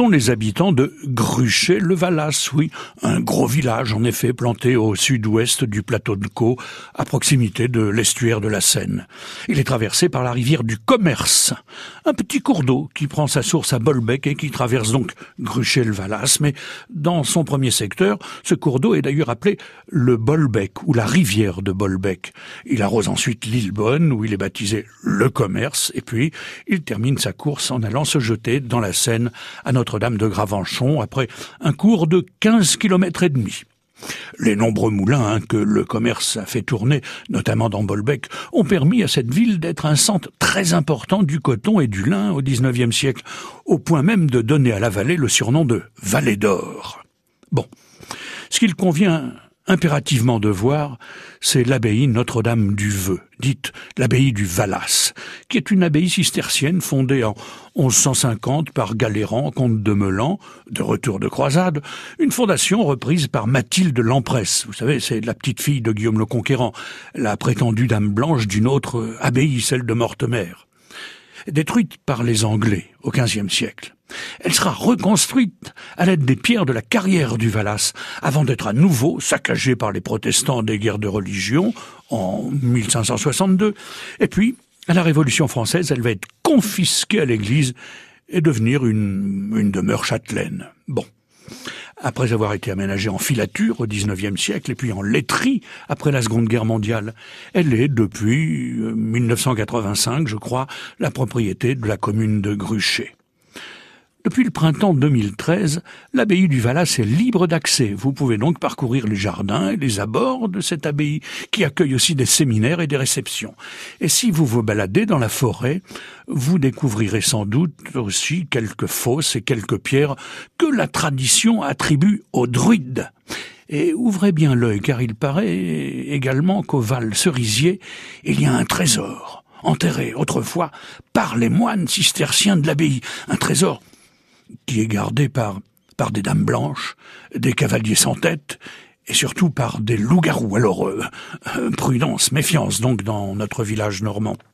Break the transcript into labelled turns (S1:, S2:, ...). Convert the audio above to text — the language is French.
S1: sont les habitants de Gruchet-le-Valas, oui, un gros village en effet planté au sud-ouest du plateau de Caux, à proximité de l'estuaire de la Seine. Il est traversé par la rivière du Commerce, un petit cours d'eau qui prend sa source à Bolbec et qui traverse donc Gruchet-le-Valas, mais dans son premier secteur, ce cours d'eau est d'ailleurs appelé le Bolbec ou la rivière de Bolbec. Il arrose ensuite l'île Bonne où il est baptisé le Commerce et puis il termine sa course en allant se jeter dans la Seine à Notre-Dame de Gravenchon après un cours de 15 km et demi. Les nombreux moulins hein, que le commerce a fait tourner, notamment dans Bolbec, ont permis à cette ville d'être un centre très important du coton et du lin au XIXe siècle, au point même de donner à la vallée le surnom de Vallée d'Or. Bon, ce qu'il convient impérativement de voir, c'est l'abbaye Notre-Dame du Vœu, dite l'abbaye du Valas, qui est une abbaye cistercienne fondée en 1150 par Galéran, comte de Melan, de retour de croisade, une fondation reprise par Mathilde Lampresse. Vous savez, c'est la petite fille de Guillaume le Conquérant, la prétendue dame blanche d'une autre abbaye, celle de Mortemer. Détruite par les Anglais au XVe siècle. Elle sera reconstruite à l'aide des pierres de la carrière du Valas, avant d'être à nouveau saccagée par les protestants des guerres de religion en 1562. Et puis, à la Révolution française, elle va être confisquée à l'Église et devenir une, une demeure châtelaine. Bon. Après avoir été aménagée en filature au XIXe siècle et puis en laiterie après la Seconde Guerre mondiale, elle est depuis 1985, je crois, la propriété de la commune de Gruchet. Depuis le printemps 2013, l'abbaye du Valas est libre d'accès. Vous pouvez donc parcourir les jardins et les abords de cette abbaye, qui accueille aussi des séminaires et des réceptions. Et si vous vous baladez dans la forêt, vous découvrirez sans doute aussi quelques fosses et quelques pierres que la tradition attribue aux druides. Et ouvrez bien l'œil, car il paraît également qu'au Val Cerisier, il y a un trésor enterré autrefois par les moines cisterciens de l'abbaye, un trésor qui est gardé par, par des dames blanches, des cavaliers sans tête, et surtout par des loups-garous. Alors, euh, prudence, méfiance donc dans notre village normand.